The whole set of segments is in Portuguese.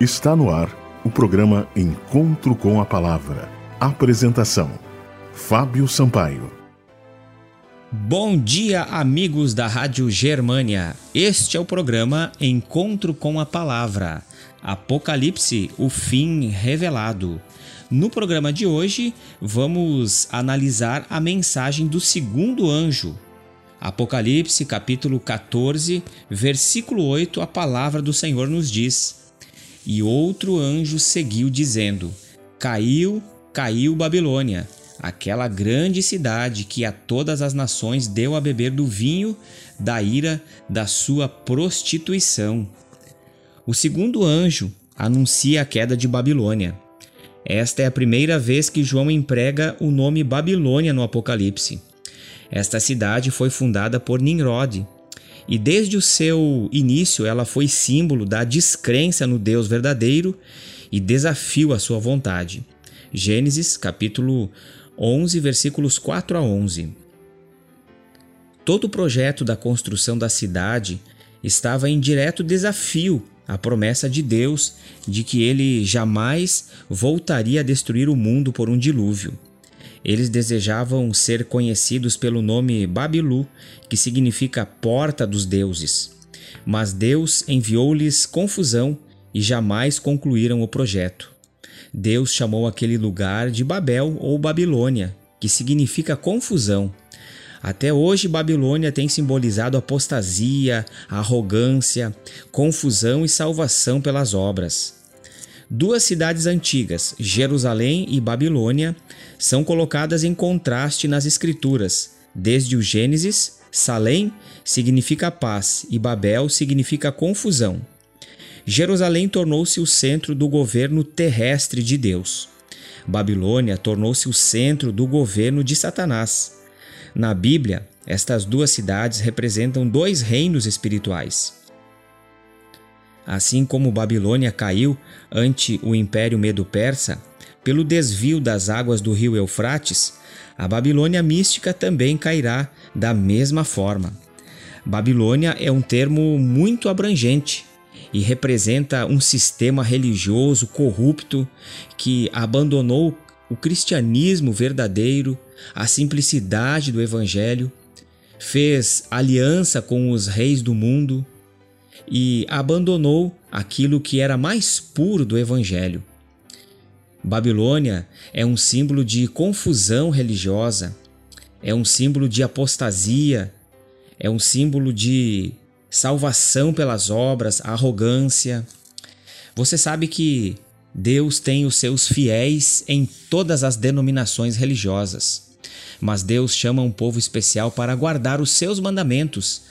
Está no ar o programa Encontro com a Palavra. Apresentação: Fábio Sampaio. Bom dia, amigos da Rádio Germânia. Este é o programa Encontro com a Palavra. Apocalipse, o fim revelado. No programa de hoje, vamos analisar a mensagem do segundo anjo. Apocalipse, capítulo 14, versículo 8, a palavra do Senhor nos diz: e outro anjo seguiu, dizendo: Caiu, caiu Babilônia, aquela grande cidade que a todas as nações deu a beber do vinho da ira da sua prostituição. O segundo anjo anuncia a queda de Babilônia. Esta é a primeira vez que João emprega o nome Babilônia no Apocalipse. Esta cidade foi fundada por Nimrod, e desde o seu início ela foi símbolo da descrença no Deus verdadeiro e desafio à sua vontade. Gênesis capítulo 11, versículos 4 a 11. Todo o projeto da construção da cidade estava em direto desafio à promessa de Deus de que ele jamais voltaria a destruir o mundo por um dilúvio. Eles desejavam ser conhecidos pelo nome Babilu, que significa porta dos deuses. Mas Deus enviou-lhes confusão e jamais concluíram o projeto. Deus chamou aquele lugar de Babel ou Babilônia, que significa confusão. Até hoje, Babilônia tem simbolizado apostasia, arrogância, confusão e salvação pelas obras. Duas cidades antigas, Jerusalém e Babilônia, são colocadas em contraste nas Escrituras. Desde o Gênesis, Salém significa paz e Babel significa confusão. Jerusalém tornou-se o centro do governo terrestre de Deus. Babilônia tornou-se o centro do governo de Satanás. Na Bíblia, estas duas cidades representam dois reinos espirituais. Assim como Babilônia caiu ante o Império Medo-Persa, pelo desvio das águas do rio Eufrates, a Babilônia mística também cairá da mesma forma. Babilônia é um termo muito abrangente e representa um sistema religioso corrupto que abandonou o cristianismo verdadeiro, a simplicidade do evangelho, fez aliança com os reis do mundo, e abandonou aquilo que era mais puro do Evangelho. Babilônia é um símbolo de confusão religiosa, é um símbolo de apostasia, é um símbolo de salvação pelas obras, arrogância. Você sabe que Deus tem os seus fiéis em todas as denominações religiosas, mas Deus chama um povo especial para guardar os seus mandamentos,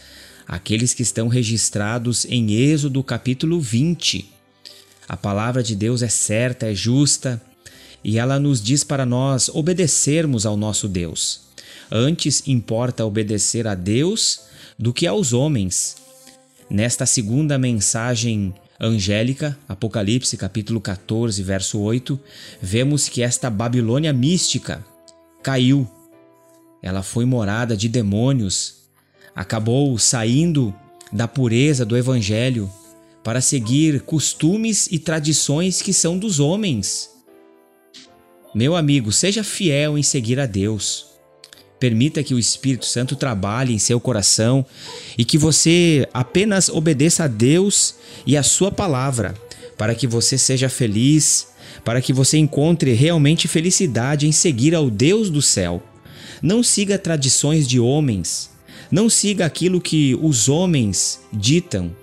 aqueles que estão registrados em Êxodo capítulo 20. A palavra de Deus é certa, é justa e ela nos diz para nós obedecermos ao nosso Deus. Antes importa obedecer a Deus do que aos homens. Nesta segunda mensagem angélica, Apocalipse capítulo 14, verso 8, vemos que esta Babilônia mística caiu. Ela foi morada de demônios, acabou saindo da pureza do Evangelho para seguir costumes e tradições que são dos homens. Meu amigo, seja fiel em seguir a Deus. Permita que o Espírito Santo trabalhe em seu coração e que você apenas obedeça a Deus e a Sua palavra, para que você seja feliz, para que você encontre realmente felicidade em seguir ao Deus do céu. Não siga tradições de homens, não siga aquilo que os homens ditam,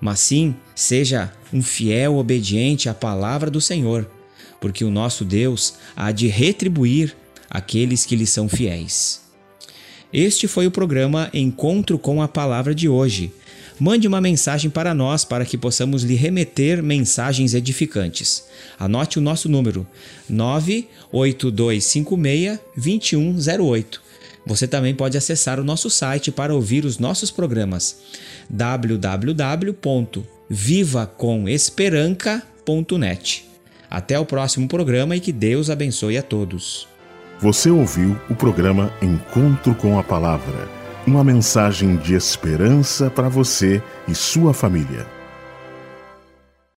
mas sim seja um fiel obediente à palavra do Senhor, porque o nosso Deus há de retribuir aqueles que lhe são fiéis. Este foi o programa Encontro com a Palavra de hoje. Mande uma mensagem para nós para que possamos lhe remeter mensagens edificantes. Anote o nosso número: 98256 2108 você também pode acessar o nosso site para ouvir os nossos programas www.vivacomesperanca.net. Até o próximo programa e que Deus abençoe a todos. Você ouviu o programa Encontro com a Palavra, uma mensagem de esperança para você e sua família.